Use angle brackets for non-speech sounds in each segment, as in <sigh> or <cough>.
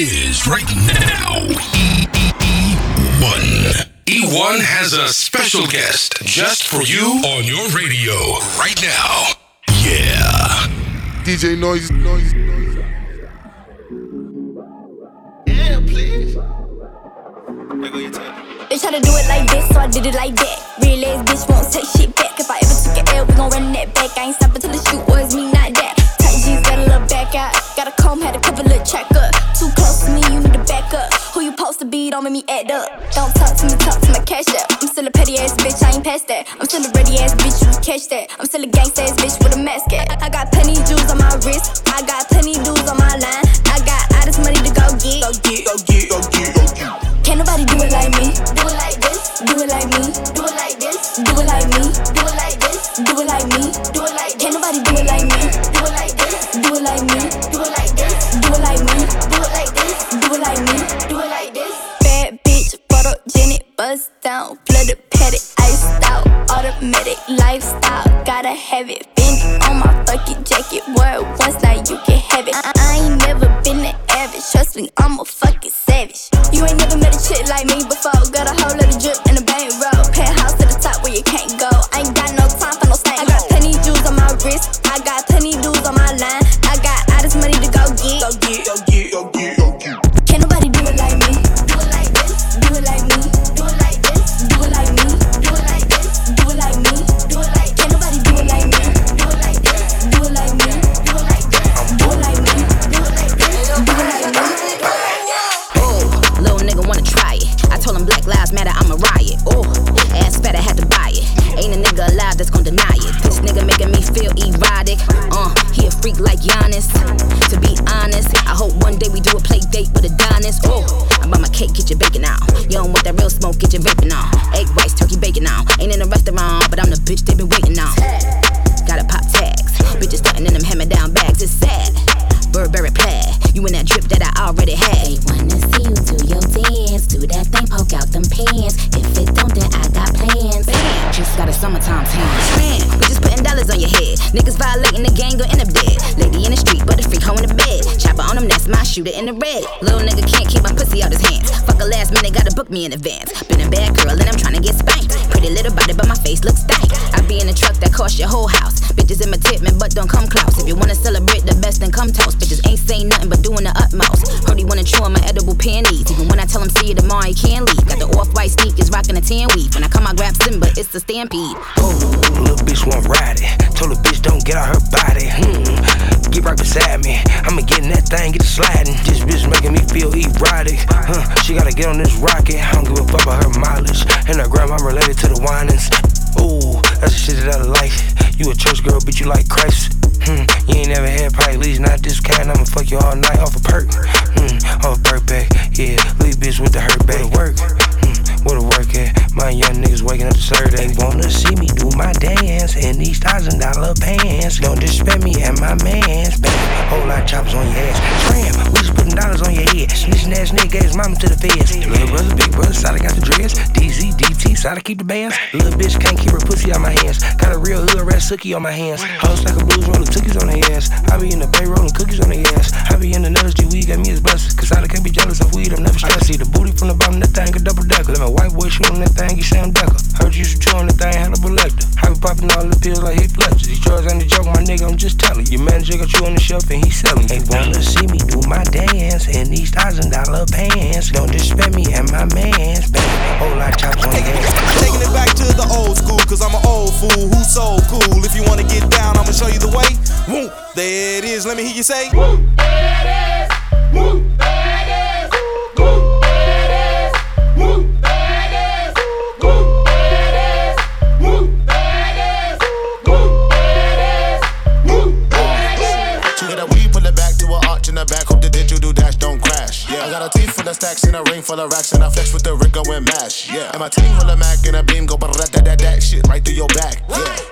it is right now. E1. E1 has a special guest just for you on your radio right now. Yeah. DJ Noise, Noise, Noise. Yeah, please. They try to do it like this, so I did it like that. Real ass bitch won't take shit back. If I ever took an L, we gon' run that back. I ain't stopping till the shoot was me, not back out. Got a comb, had a little check up. Too close to me, you need to back up. Who you supposed to be, don't make me act up. Don't talk to me, talk to my cash up. I'm still a petty ass bitch, I ain't past that. I'm still a ready ass bitch, you catch that. I'm still a gangsta ass bitch with a mask at. I got plenty jewels on my wrist. I got plenty dudes on my line. I got all this money to go get. Go get, go get, go get, go get. Can't nobody do it like me. Do it like this. Do it like me. Do it like this. Do it like me. Do it like this. Do it like me. Do it like automatic lifestyle. Gotta have it. Bend on my fucking jacket. Wear it once, now you can have it. I, I ain't never been the average. Trust me, I'm a fucking savage. You ain't never met a chick like me cost your whole house. Bitches imitate me, but don't come close. If you wanna celebrate the best, then come toast. Bitches ain't saying nothing but doing the utmost. Heard he wanna chew on my edible panties. Even when I tell him see you tomorrow, he can't leave. Got the off white sneakers, rocking a tan weave. When I come, I grab Simba, it's the stampede. Little bitch want ride it. Told the bitch don't get out her body. Hmm. Get right beside me. I'ma get in that thing, get it sliding. This bitch making me feel erotic. Huh. She gotta get on this rocket. I don't give a fuck about her mileage. And her grandma related to the whinings. Ooh, that's the shit that I like. You a church girl, but you like Christ. Hmm. You ain't never had probably least not this kind. I'ma fuck you all night off a perk. Hmm. Off a perk back. Yeah, leave bitch with the hurt back. Work. Hmm. Where the work at? My young niggas waking up to serve They wanna see me do my dance in these thousand dollar pants. Don't disrespect me and my mans. Bang, whole lot of choppers on your head. Snitching ass nigga his mama to the feds. Little brother, big brother, side I got the dreads. DZ, DT, side I keep the bands. Little bitch can't keep her pussy on my hands. Got a real hood rat sookie on my hands. Hoes like a blues rolling cookies on their ass. I be in the bay rolling cookies on their ass. I be in the nuts, G weed got me as blessed. Cause I can't be jealous of weed, I'm never stressed. See the booty from the bottom, of that thing a double decker. Let my white boy shoot on that thing, you Sam Decker. Heard you should chew on that thing, had a Lecter. I be popping all the pills like Heath Ledger. These drugs ain't a joke, my nigga, I'm just telling. Your manager got you on the shelf and he selling. They wanna see me do my dance in these thousand dollar pants. Don't disrespect me and my mans, baby. Whole lot of chops on your ass. Taking it back to the old school, cause I'm an old fool who's so cool. If you wanna get down, I'ma show you the way. Woo, there it is, let me hear you say. Woo, She full of racks, and I flex with the Rico and mash. Yeah, and my team full of Mac and a beam go ba that that that shit right through your back. Yeah,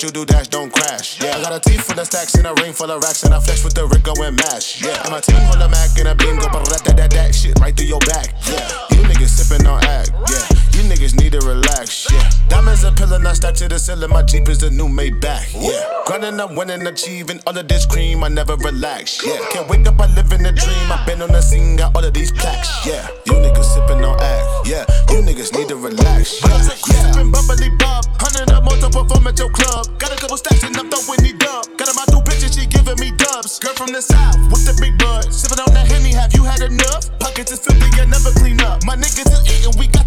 digital do dash don't crash. Yeah, I got a teeth full of stacks and a ring full of racks, and I flex with the Rico and mash. Yeah, I'm a team full of Mac and a beam go that that that that shit right through your back. Yeah, you niggas sipping on act. Yeah, you niggas need to relax. Yeah, diamonds a pillar, not stacked to the ceiling. My Jeep is the new Maybach. Yeah. Grinding, I'm winning, achieving all of this cream. I never relax. Yeah, can't wake up, I live in a dream. I've been on the scene, got all of these plaques. Yeah, you niggas sipping on act. Yeah, you niggas need to relax. Yeah, yeah. Bubbly bob, perform at your club. Got a couple stacks and I'm throwing these dub. Got in my two pictures, she giving me dubs. Girl from the south with the big butt, sipping on that henny. Have you had enough? Pockets is filthy, I never clean up. My niggas is eating, we got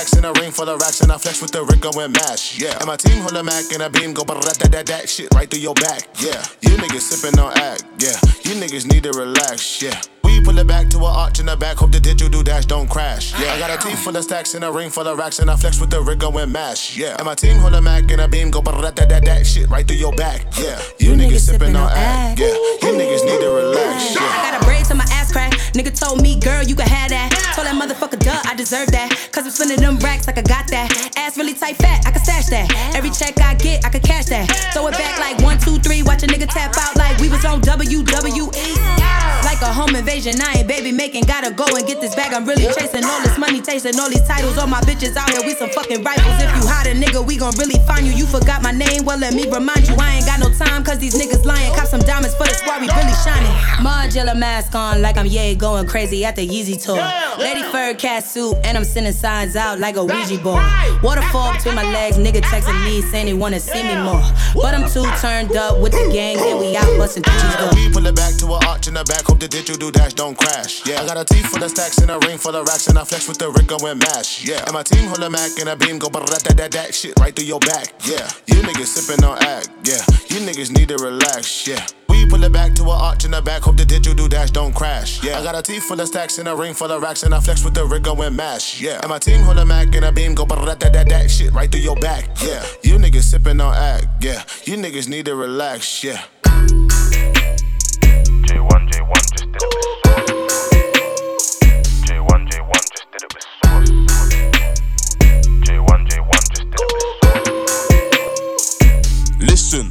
stacks and a ring full of racks, and I flex with the rig going mash. Yeah, and my team hold a Mac and a beam go da da da that shit right through your back. Yeah, you niggas sipping on act. Yeah, you niggas need to relax. Yeah. We pull it back to an arch in the back. Hope the digital do dash don't crash. Yeah, I got a team full of stacks and a ring full of racks, and I flex with the rig going mash. Yeah, and my team hold a Mac and a beam go ba that that that shit right through your back. Yeah, you, niggas sipping on act. Yeah, you niggas need to relax. Yeah. I got a braid to my ass crack. Nigga told me, girl, you can have that. Told that motherfucker, duh, I deserve that. Cause I'm spending them racks like I got that. Ass really tight, fat, I can stash that. Every check I get, I can cash that. Throw it back like one, two, three. Watch a nigga tap out like we was on WWE. Like a home invasion, I ain't baby making. Gotta go and get this bag. I'm really chasing all this money, chasing all these titles. All my bitches out here, we some fucking rifles. If you hot a nigga, we gon' really find you. You forgot my name, well, let me remind you. I ain't got no time, cause these niggas lying. Cop some diamonds for the squad, we really shining. Margiela mask on, like I'm yeah going crazy at the Yeezy tour. Lady fur cat suit, and I'm sending signs out like a Ouija board. Waterfall between my legs, nigga texting me saying they wanna see me more. But I'm too turned up with the gang, and we out busting through the We pull it back to an arch in the back. Hope the digital dash don't crash. Yeah, I got a teeth full of stacks and a ring full of racks, and I flex with the rig going mash. Yeah, and my team hold a Mac and a beam go ba that that that shit right through your back. Yeah, you niggas sipping on act. Yeah, you niggas need to relax. Yeah. We pull it back to an arch in the back. Hope the digital do dash don't crash. Yeah, I got a teeth full of stacks and a ring full of racks, and I flex with the rig going mash. Yeah, and my team hold a Mac and a beam go ba that that that shit right through your back. Yeah, you niggas sipping on act. Yeah, you niggas need to relax. Yeah. Listen.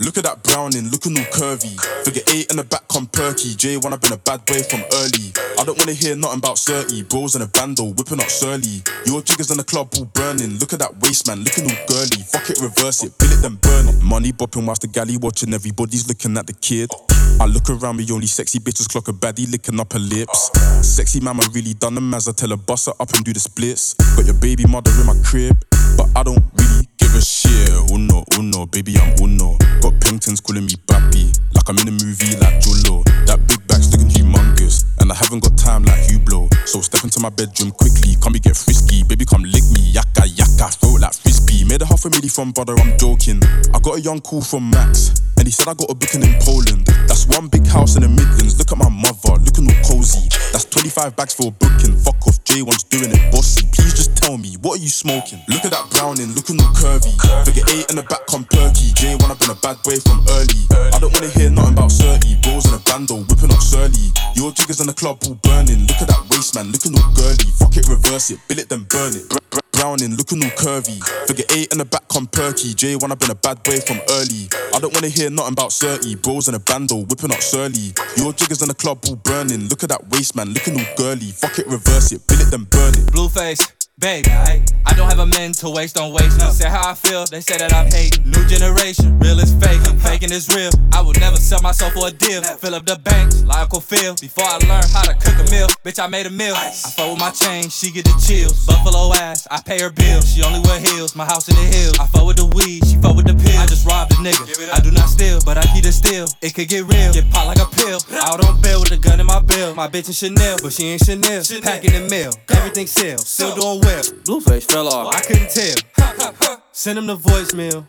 Look at that browning, looking all curvy. Figure eight in the back, come perky. J1, I've been a bad boy from early. I don't wanna hear nothing about 30. Bros in a bando, whipping up Surly. Your jiggers in the club all burning. Look at that waist, man, looking all girly. Fuck it, reverse it, bill it, then burn it. Money bopping whilst the galley watching, everybody's looking at the kid. I look around me, only sexy bitches clock a baddie licking up her lips. Sexy mama really done them as I tell her bust her up and do the splits. Got your baby mother in my crib, but I don't really give a shit. Oh uno, uno, oh baby, I'm oh uno. Got Pingtons calling me Bappy, like I'm in a movie like Jolo. That big bag's looking humongous, and I haven't got time like Hublot. So step into my bedroom quickly, come me get frisky, baby, come lick me, yaka yaka, throw like frisbee. Made a half a milli from brother, I'm joking. I got a young call from Max, and he said I got a booking in Poland. That's one big house in the Midlands. Look at my mother, looking all cozy. That's 25 bags for a booking. Fuck off, J1's doing it bossy. Please just tell me, what are you smoking? Look at that browning, looking all curvy. Figure eight in the back, come perky. J1, I've been a bad boy from early. I don't wanna hear nothing about 30. Bros in a bando, whipping up Surly. Your jiggers in the club all burning. Look at that waist, man, looking all girly. Fuck it, reverse it, bill it, then burn it. Br- br- Browning, looking all curvy. Figure eight in the back, come perky. J1, I've been a bad boy from early. I don't wanna hear nothing about 30. Bros in a bando, whipping up Surly. Your jiggers in the club all burning. Look at that waist, man, looking all girly. Fuck it, reverse it, bill it, then burn it. Blueface, baby, I, don't have a man to waste, don't waste. No. Say how I feel, they say that I'm hating. New generation, real is fake, faking is real. I would never sell myself for a deal. Fill up the banks, like Uncle Phil. Before I learned how to cook a meal, bitch, I made a meal. I fuck with my chain, she get the chills. Buffalo ass, I pay her bills. She only wear heels, my house in the hills. I fuck with the weed, she fuck with the pill. I just robbed a nigga. I do not steal, but I keep it still. It could get real, get popped like a pill. Out on bail with a gun in my bill. My bitch is Chanel, but she ain't Chanel. Packing the mail, everything sell, still doing well. Blueface fell off. I couldn't tell. Send him the voicemail.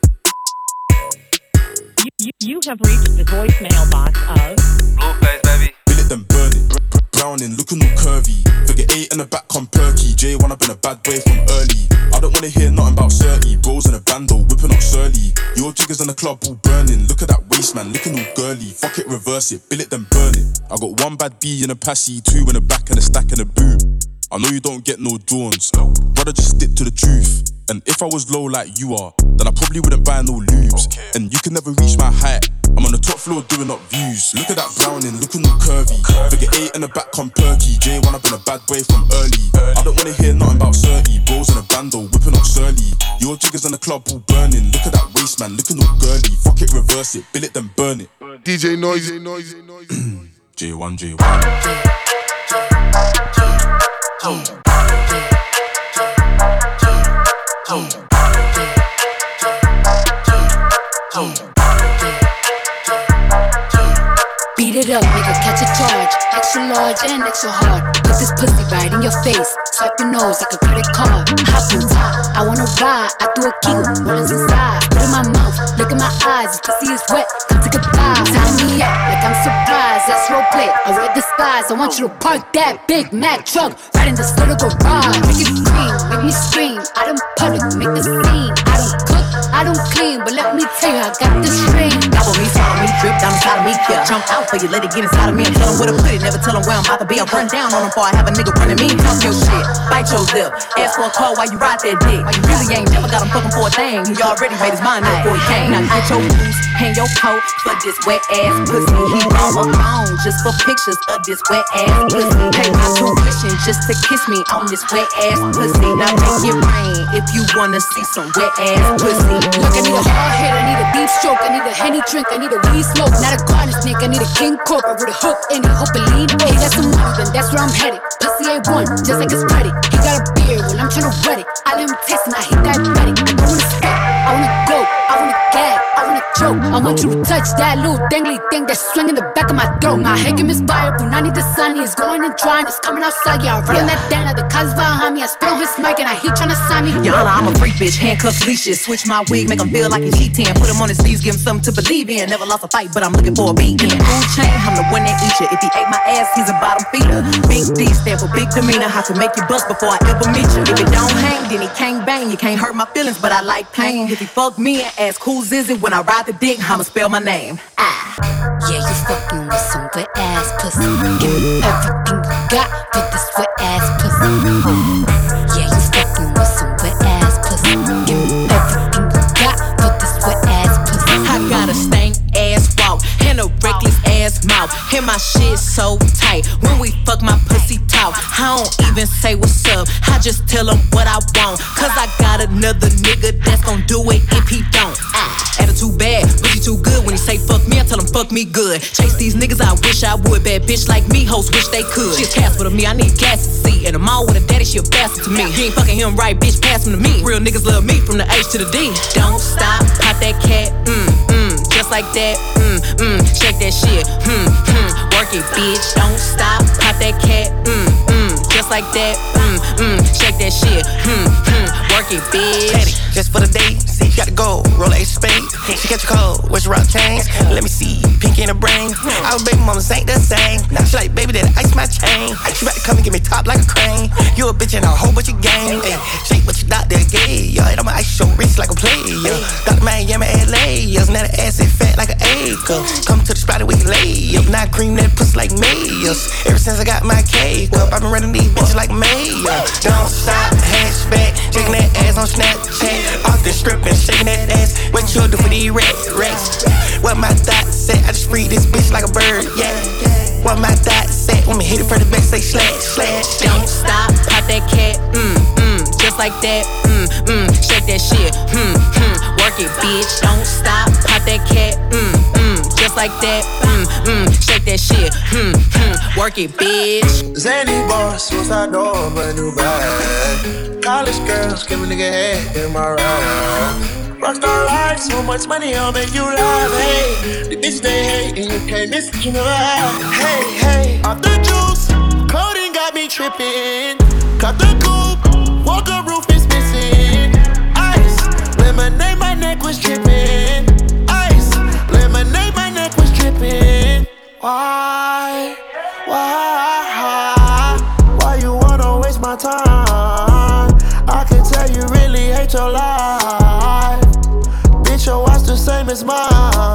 You, you have reached the voicemail box of Blueface, baby. Bill it, then burn it. Br- br- Browning, looking all curvy. Figure eight in the back, come perky. J1, I've been a bad boy from early. I don't wanna hear nothing about 30. Bros in a bando, whipping up Surly. Your jiggers in the club all burning. Look at that waist, man, looking all girly. Fuck it, reverse it, bill it, then burn it. I got one bad B in a passy, two in the back, and a stack in the boot. I know you don't get no drawings. Brother gotta just stick to the truth. And if I was low like you are, then I probably wouldn't buy no lubes. And you can never reach my height. I'm on the top floor doing up views. Look at that browning, looking all curvy. Figure eight in the back come perky. J1, I've been a bad boy from early. I don't wanna hear nothing about 30. Bros in a bando, whipping up surly. Your jiggers in the club all burning. Look at that waist, man, looking all girly. Fuck it, reverse it, bill it, then burn it. DJ Noisy, Noisy, Noisy. J1, J1. Beat it up, nigga, catch a charge. Extra large and extra hard. Put this pussy right in your face. Swipe your nose like a credit card. Hop on top, I wanna ride. I do a kick, rollins inside. Put in my mouth, look in my eyes. This pussy is wet, come take a dive. Tie me up like I'm surprised. That's role play. I wear disguise. I want you to park that Big Mac truck right in this little garage. Make it scream, make me scream. I don't public, make the scene. I don't cook, I don't clean, but let me tell you, I got this ring. Gobble me, swallow me, drip down inside of me, yeah. Jump out for you, let it get inside of me and tell them where to put it. Never tell them where I'm about to be. I'll run down on them before I have a nigga running me. Talk your shit, bite your lip. Ask for a call while you ride that dick. You really ain't never got him fucking for a thing. He already made his mind up before he came. Now get your boots, hang your coat for this wet ass pussy. He my phone just for pictures of this wet ass pussy. Pay my tuition just to kiss me on this wet ass pussy. Now make it rain if you wanna see some wet ass pussy. Look, I need a hard hit, I need a deep stroke, I need a henny drink, I need a weed smoke, not a garden snake, I need a king cobra with a hook in it, hope lean. He got some money, that's where I'm headed. Pussy ain't one, just like his credit. He got a beard when I'm tryna wet it. I let him taste and I hit that ready. I wanna spit, I wanna go, I wanna gag, choke. I want you to touch that little dangly thing that's swinging the back of my throat. My head is I need the sun, he's going and drying, it's coming outside, yeah. I run that down, the cuz behind me, I spit on his mic and I heat tryna sign me. Yana, I'm a freak bitch, handcuffs, leashes. Switch my wig, make him feel like he's cheating. Put him on his knees, give him something to believe in. Never lost a fight, but I'm looking for a beat. In the food chain, I'm the one that eat you. If he ate my ass, he's a bottom feeder. Big D stand for big demeanor. How to make you bust before I ever meet you. If it don't hang, then he can't bang. You can't hurt my feelings, but I like pain. If he fuck me and ask who's is it when I ride the dick, I'ma spell my name. Ah. Yeah, you fucking with some wet ass pussy. Give me everything you got for this wet ass pussy. Yeah, you fucking with And my shit so tight. When we fuck my pussy talk, I don't even say what's up. I just tell him what I want. Cause I got another nigga that's gon' do it if he don't. Ah, attitude bad, he too good. When he say fuck me, I tell him fuck me good. Chase these niggas, I wish I would. Bad bitch like me, hoes wish they could. She a Casper to me, I need gas to see. And I'm with a daddy, she a bastard to me. He ain't fucking him right, bitch, pass him to me. Real niggas love me from the H to the D. Don't stop, pop that cat, mm, like that, mm, mm, shake that shit, mm, mm, work it, bitch. Don't stop, pop that cat, mm, just like that, mm, mm, shake that shit, mm, mm, work it, bitch. Petty, just for the day, see, you gotta go, roll a spade. She catch a cold, where's your rock chains? Let me see, pink in the brain. Our baby mamas ain't the same. Now she like, baby, that ice my chain. She about to come and get me top like a crane. You a bitch and a whole bunch of game. Ay, shake what your doctor gave. Yeah, I'ma ice your wrist like a player. Dr. Miami, LA. Yeah, now the ass is fat like an acre. Come to the spot that we lay up. Not cream that pussy like mayors. Ever since I got my cake up, I've been running these bitches like mayor. Don't stop, hatchback. Shaking that ass on Snapchat. Off the strip and shaking that ass. What you do for these rats, rats? What my thoughts say? I just free this bitch like a bird, yeah. What my thoughts say? When me hit it for the back, say slash, slash. Don't stop, pop that cat, mm, mm, just like that, mm, mm, shake that shit, mm, mm, work it, bitch. Don't stop, pop that cat, mm, mm, just like that, mm, mm, shake that shit, mm, mm, work it, bitch. Zany boss, suicide door, brand new bag. College girls, give a nigga head in my ride. Rockstar life, so much money, I'll make you laugh. Hey, the bitch they hate, and you can't miss it, you know. Hey, hey, off the juice, clothing got me tripping. Cut the coupe, walker roof is missing. Ice, lemonade, my neck was dripping. Why, why, why you wanna waste my time? I can tell you really hate your life. Bitch, your watch the same as mine.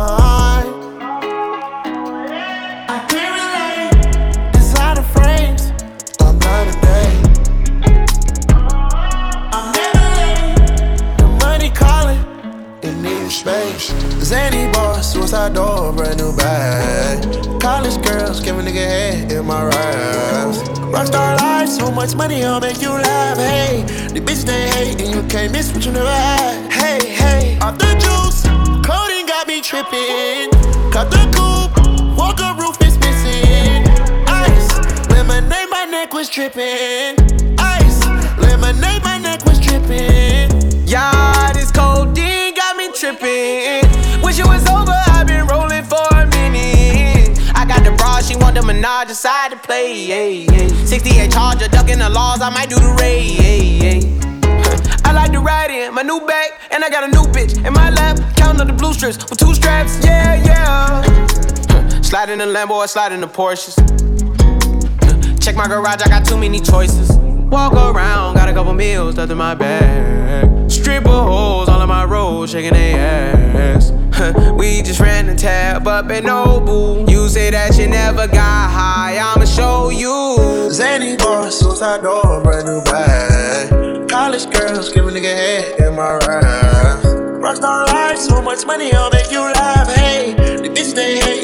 Much money, I'll make you laugh. Hey, the bitch they hate, and you can't miss what you never had. Hey, hey, off the juice, clothing got me tripping. Cut the coupe, walker roof is missing. Ice, lemonade, my neck was tripping. Ice, lemonade, my neck was tripping. Yeah, this codeine got me tripping. Wish it was over, she want the menage, decide to play. Yeah, yeah. 68 Charger, ducking the laws, I might do the raid. Yeah, yeah. <laughs> I like to ride in my new bag, and I got a new bitch in my lap. Counting up the blue strips with two straps. Yeah, yeah. <laughs> Slide in the Lambo or slide in the Porsches. <laughs> Check my garage, I got too many choices. Walk around, got a couple meals stuffed in my bag. Stripper holes all on my road, shaking their ass. <laughs> we just ran the tab up in Nobu. You say that you never got high, I'ma show you. Zany boss, suicide door, brand new bag. College girls, give a nigga head in my raps. Rockstar life, so much money, I'll make you laugh. Hey,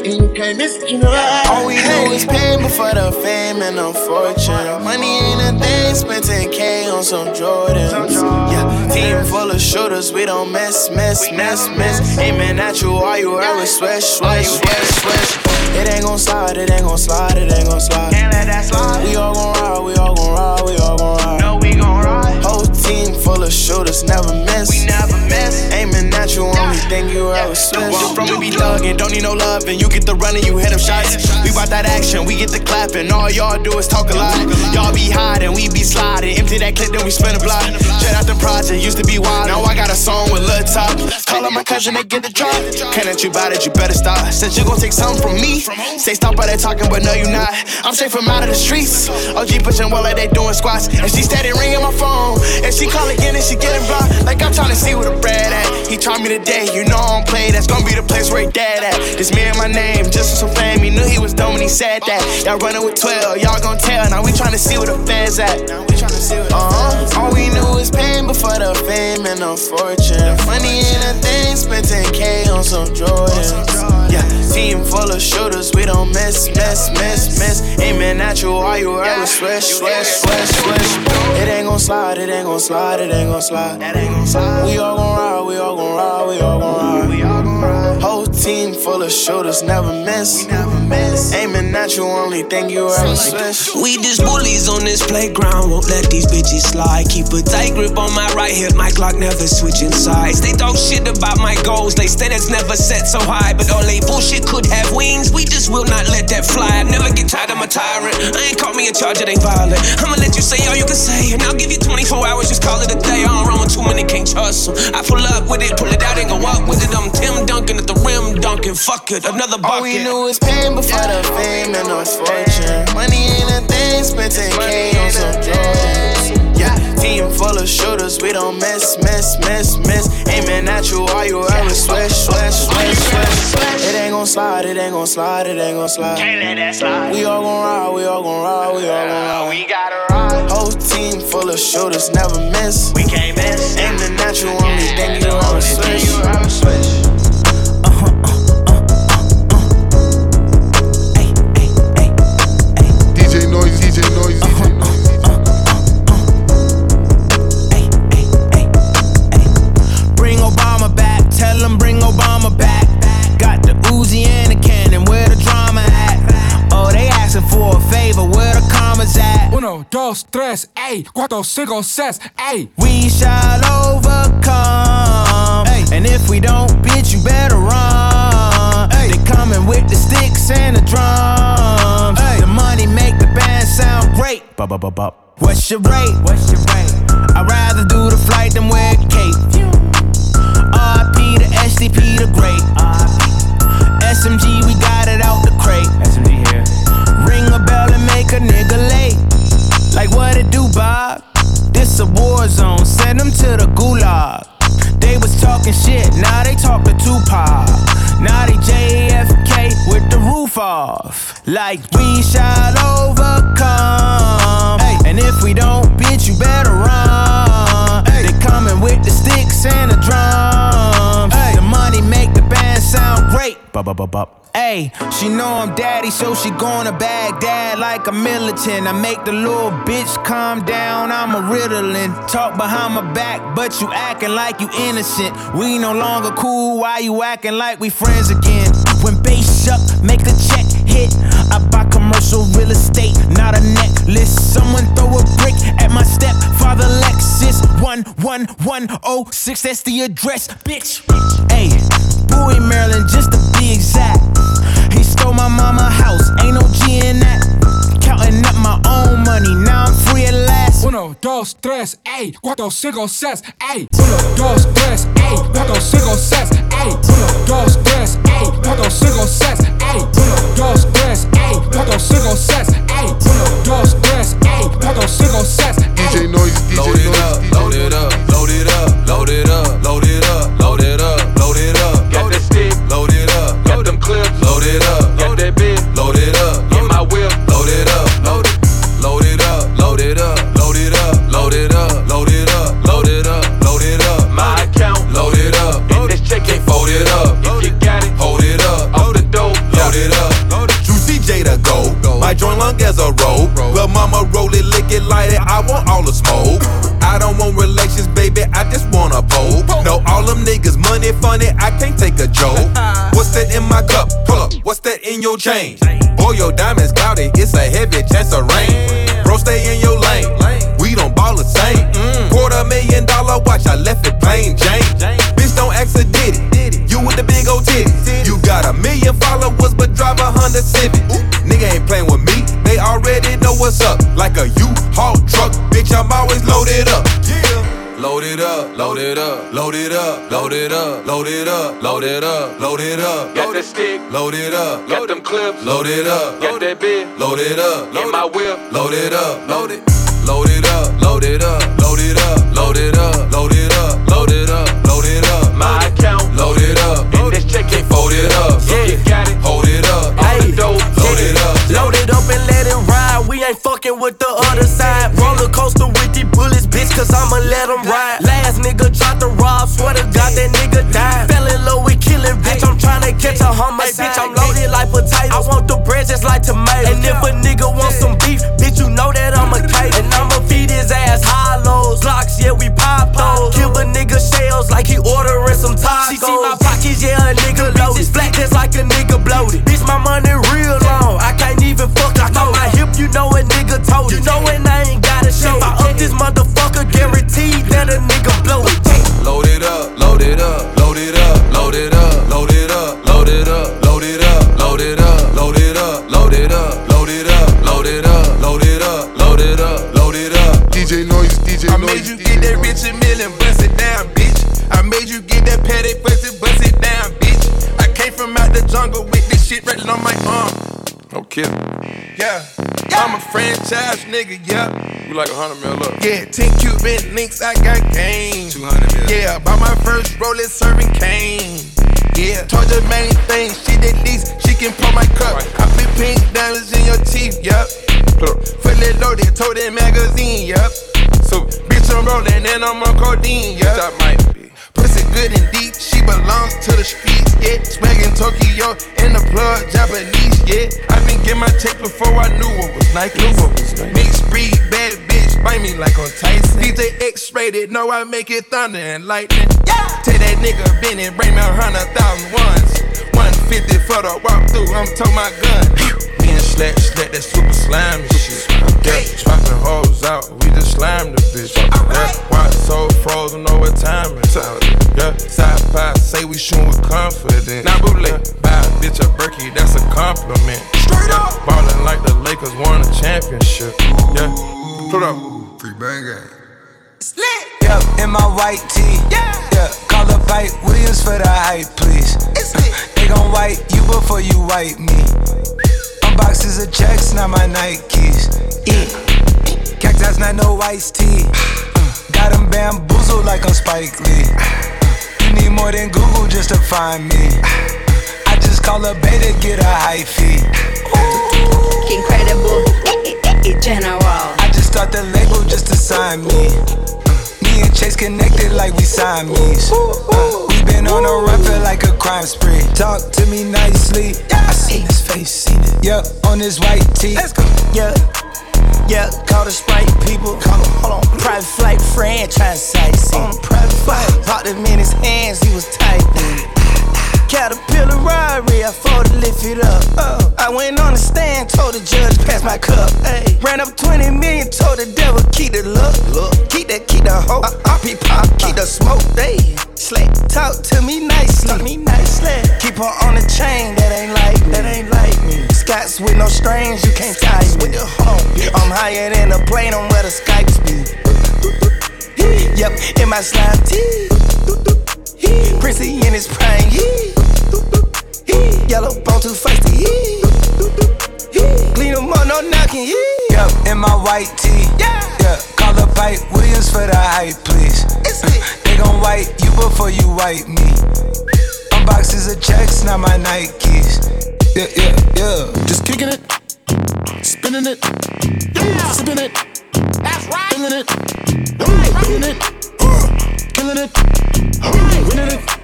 the bitch they hate, you can't miss it, you know that. All we do is pain before the fame and the fortune. Money ain't a thing, spent 10K on some Jordans. Yeah, team full of shooters, we don't miss, miss, miss, miss. Aiming at you, all you ever swish, swish, swish, swish. It ain't gon' slide, it ain't gon' slide, it ain't gon' slide. Can't let that slide. We all gon' ride, we all gon' ride, we all gon' ride. No, full of shooters, never miss. We never miss. Aiming at you, only thing you ever switch. From we be thuggin', don't need no love, and you get the running, you hit them shots. We bout that action, we get the clapping. All y'all do is talk a lot. Y'all be hiding, we be sliding. Empty that clip, then we spin a block. Straight out the project, used to be wild. Now I got a song with Lil Top. Call up my cousin and get the drop. Can't let you buy it, you better stop. Said you gon' take something from me. Say stop by that talking, but no, you not. I'm safe from out of the streets. OG pushing well like they doing squats. And she steady ringing my phone. And she call again and she getting blocked. Like I'm trying to see where the bread at. He tried me today, you know I don't play. That's gonna be the place where he dead at. This me and my name, just for some fame. He knew he was dumb when he said that. Y'all running with 12, y'all gon' tell. Now we trying to see where the feds at. Uh-huh. All we knew is pain before the fame and the fortune. The Money ain't a thing, spent 10K on some Jordans. Yeah, team full of shooters, we don't miss, miss, miss, miss. Aiming at you, all you ever swish, swish, swish, swish. It ain't gon' slide, it ain't gon' slide, it ain't gon' slide. We all gon' ride, we all gon' ride, we all gon' ride. Team full of shooters, never miss. Never miss. Aiming at you, only thing you ever swish. We just bullies on this playground, won't let these bitches slide. Keep a tight grip on my right hip, my clock never switching sides. They talk shit about my goals, they standards never set so high. But all they bullshit could have wings, we just will not let that fly. I never get tired of my tyrant. I ain't caught me in charge, it ain't violent. I'ma let you say all you can say, and I'll give you 24 hours, just call it a day. I don't run with too many, can't trust them. I pull up with it, pull it Fuck it, another bucket. All we knew is pain before the fame and the fortune. Money ain't a thing, spent 10K on some Jordans. Yeah, team full of shooters, we don't miss, miss, miss, miss. Aiming at you, all you ever swish, swish, swish, swish. It ain't gon' slide, it ain't gon' slide, it ain't gon' slide. Can't let that slide. We all gon' ride, we all gon' ride, we all gon' ride. We gotta ride. Whole team full of shooters, never miss. We can't miss. Aiming at you, only thing you ever swish. Uno, dos, tres, ey, cuatro, cinco, seis, ey. We shall overcome. And if we don't, bitch, you better run. They coming with the sticks and the drums. The money make the band sound great. What's your rate? What's your rate? I'd rather do the flight than wear a cape. RP to SDP the great. SMG, we got it out the crate. SMG here. Ring a bell and make a nigga late. Like what it do, Bob? This a war zone. Send them to the gulag. They was talking shit, now they talk to Tupac. Now they JFK with the roof off. Like we shall overcome. And if we don't, bitch, you better run. They coming with the sticks Hey, she know I'm daddy, so she going to Baghdad like a militant. I make the little bitch calm down, I'm a riddling. Talk behind my back, but you acting like you innocent. We no longer cool, why you acting like we friends again? When bass up, make the check hit. Commercial real estate, not a necklace. Someone throw a brick at my stepfather Lexus. 11106, that's the address, bitch. Hey, Bowie, Maryland, just to be exact. He stole my mama house, ain't no G in that. Counting up my own money, now I'm free at last. Uno, dos, tres, ey, cuatro, cinco, seis, ey. Uno, dos, tres, ey, cuatro, cinco, seis, ey. Uno, dos, tres, ey, cuatro, cinco, seis, ey. Uno, dos, tres, ey, in your chain? Boy, your diamonds cloudy. It's a heavy chance of rain. Bro, stay in your lane. We don't ball the same. Quarter million dollar watch. I left it plain Jane. Load it up, load it up, load it up, load it up, load it up. Got that stick, load it up, got them clips, load it up, got that bit, load it up, get my whip, load it up, load it, load it up, load it up, load it up, load it up, load it up, load it up, load it up. My account, load it up, and this check ain't fold it up. Yeah, you got it, hold it up, all the dope, load it up. Load it up and let it ride. We ain't fucking with the other side. Roller coaster with these bullets, bitch, cause I'ma let them ride. Last that nigga died. Fell in love with killing, bitch. I'm tryna catch a homicide. Bitch, I'm loaded like potatoes. I want the bread just like tomatoes. And if a nigga wants some beef, bitch, you know that I'm a kite. And I'ma feed his ass hollows. Glocks, yeah, we pop those. Give a nigga shells like he ordering some tacos. She see my pockets, yeah, a nigga loaded. Flat just like a nigga bloated. Bitch, my money real long. I can't even fuck I on my hip, you know a nigga told it. You know and I ain't gotta show it. If I up this motherfucker, guaranteed that a nigga Okay. Yeah. I'm a franchise nigga, yeah. We like a hundred mil up. Yeah, 10 Cuban links, I got game. 200 mil. Yeah, bought my first roller serving cane. Yeah, told the main thing, she did these, she can pour my cup. I put pink diamonds in your teeth, yup. Fully loaded, told that magazine, yup. So, bitch, I'm rolling and I'm on codeine, yup. Pussy good and deep, she belongs to the streets, yeah. Swaggin' Tokyo in the plug, Japanese, yeah. I been get my check before I knew what was Nike. Knew what was Mixed breed, bad bitch, bite me like on Tyson. DJ X-rated, know I make it thunder and lightning. Yeah. Tell that nigga Benny, bring me a hundred thousand ones. 150 for the walkthrough, I'm toting my gun. Me and Slack, Slack, that super slime shit. Yeah, swapping hoes out, we just slammed the bitch. Yeah, watch so frozen, know what time it is. Yeah, side by say we shoot with confidence. Now bootleg, buy a bitch a Berkey, that's a compliment. Straight up, ballin' like the Lakers won a championship. Yeah, put up. Free bang gang. Yep, in my white tee. Yeah. yeah. Call up Hype Williams for the hype, please. It's lit. They gon' wipe you before you wipe me. Unboxes of checks, not my Nikes. Yeah. Cactus, not no iced tea. <sighs> Got 'em bamboozled like I'm Spike Lee. <sighs> You need more than Google just to find me. <sighs> I just call a beta, get a high fee. Incredible, <laughs> general. I just start the label just to sign me. Chase connected like we Siamese. Uh, we been on a run, feel like a crime spree. Talk to me nicely. I seen his face, seen it. Yeah, on his white tee. Let's go. Yeah. Yeah, call the Sprite people. Call him, hold on. Private flight franchise sightseeing. On private flight. Popped him in his hands, he was tight. <laughs> Caterpillar Rari, I fought to lift it up. Oh. I went on the stand, told the judge, pass my cup. Hey. Ran up 20 million, told the devil, keep the look. look. Keep that, keep the hope. Uh, be pop, keep the smoke. Hey. Slay, talk to me nicely. Talk me nicely. Keep her on the chain, that ain't like me. That ain't like me. Scots with no strings, you can't tie me. With the home. I'm higher than a plane, I'm where the Skypes be. Yep, in my slime tee. Prissy in his prime. Yellow bone too feisty. Clean them up, no knocking. Yep, in my white tee. Yeah, yeah. Call up Hype Williams for the hype, please. they gon' wipe you before you wipe me. Unboxes of checks, not my Nikes. Yeah, yeah, yeah. Just kicking it, spinning it, yeah. sipping it. That's right. Feeling it, feeling it, killing it, winning it.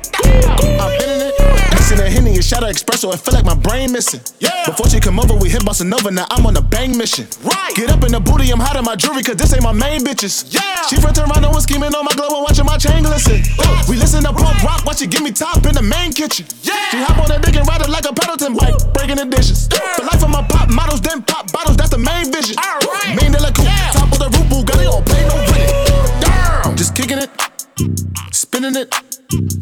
Hitting a henny, a shot of espresso, it feel like my brain missing. Yeah. Before she come over, we hit bossa nova, now I'm on a bang mission. Right. Get up in the booty, I'm hot in my jewelry, cause this ain't my main bitches. Yeah. She from Toronto and scheming on my glove and watching my chain glisten. Uh, we listen to punk rock, watch it give me top in the main kitchen. Yeah. She hop on that dick and ride it like a Peloton bike, breaking the dishes. Yeah. The life of my pop models, then pop bottles, that's the main vision. All right. Main de la coupe, yeah. top of the roof, Bugatti, don't pay no rent. Damn. Just kicking it, spinning it,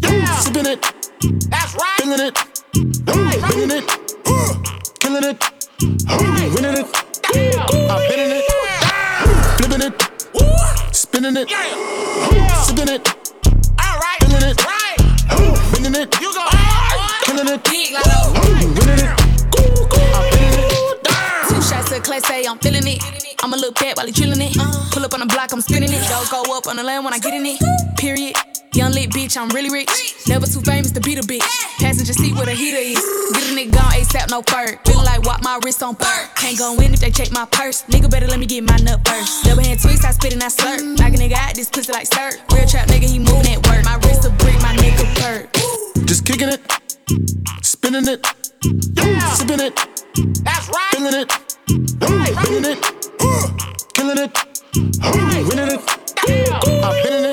yeah. sipping it. That's right. Feeling it. Right. Feeling it. Uh, killing it. Right. Winning it. I'm hitting it. Flipping it. Spinning it. Sipping it. All right. Feeling it. Right. Winning it. You go. Killing it. Winning it. I'm hitting it. Two shots of class A, I'm feeling it. I'ma look back while he chillin' it. Pull up on the block, I'm spinning it. Don't go up on the land when I get in it. Period. Young lit bitch, I'm really rich. Never too famous to beat a bitch. Passenger seat where the heater is. Get a nigga gone ASAP, no fur. Feeling like walk my wrist on fur. Can't go in if they check my purse. Nigga better let me get my nut first. Double hand twist, I spit and I slurp. Like a nigga out this pussy like stir. Real trap nigga, he moving at work. My wrist a brick, my neck a bird. Just kicking it, spinning it, sipping it. That's right. Feeling it, feeling it, uh. killing it, winning it. I'm hitting it. DJ noises,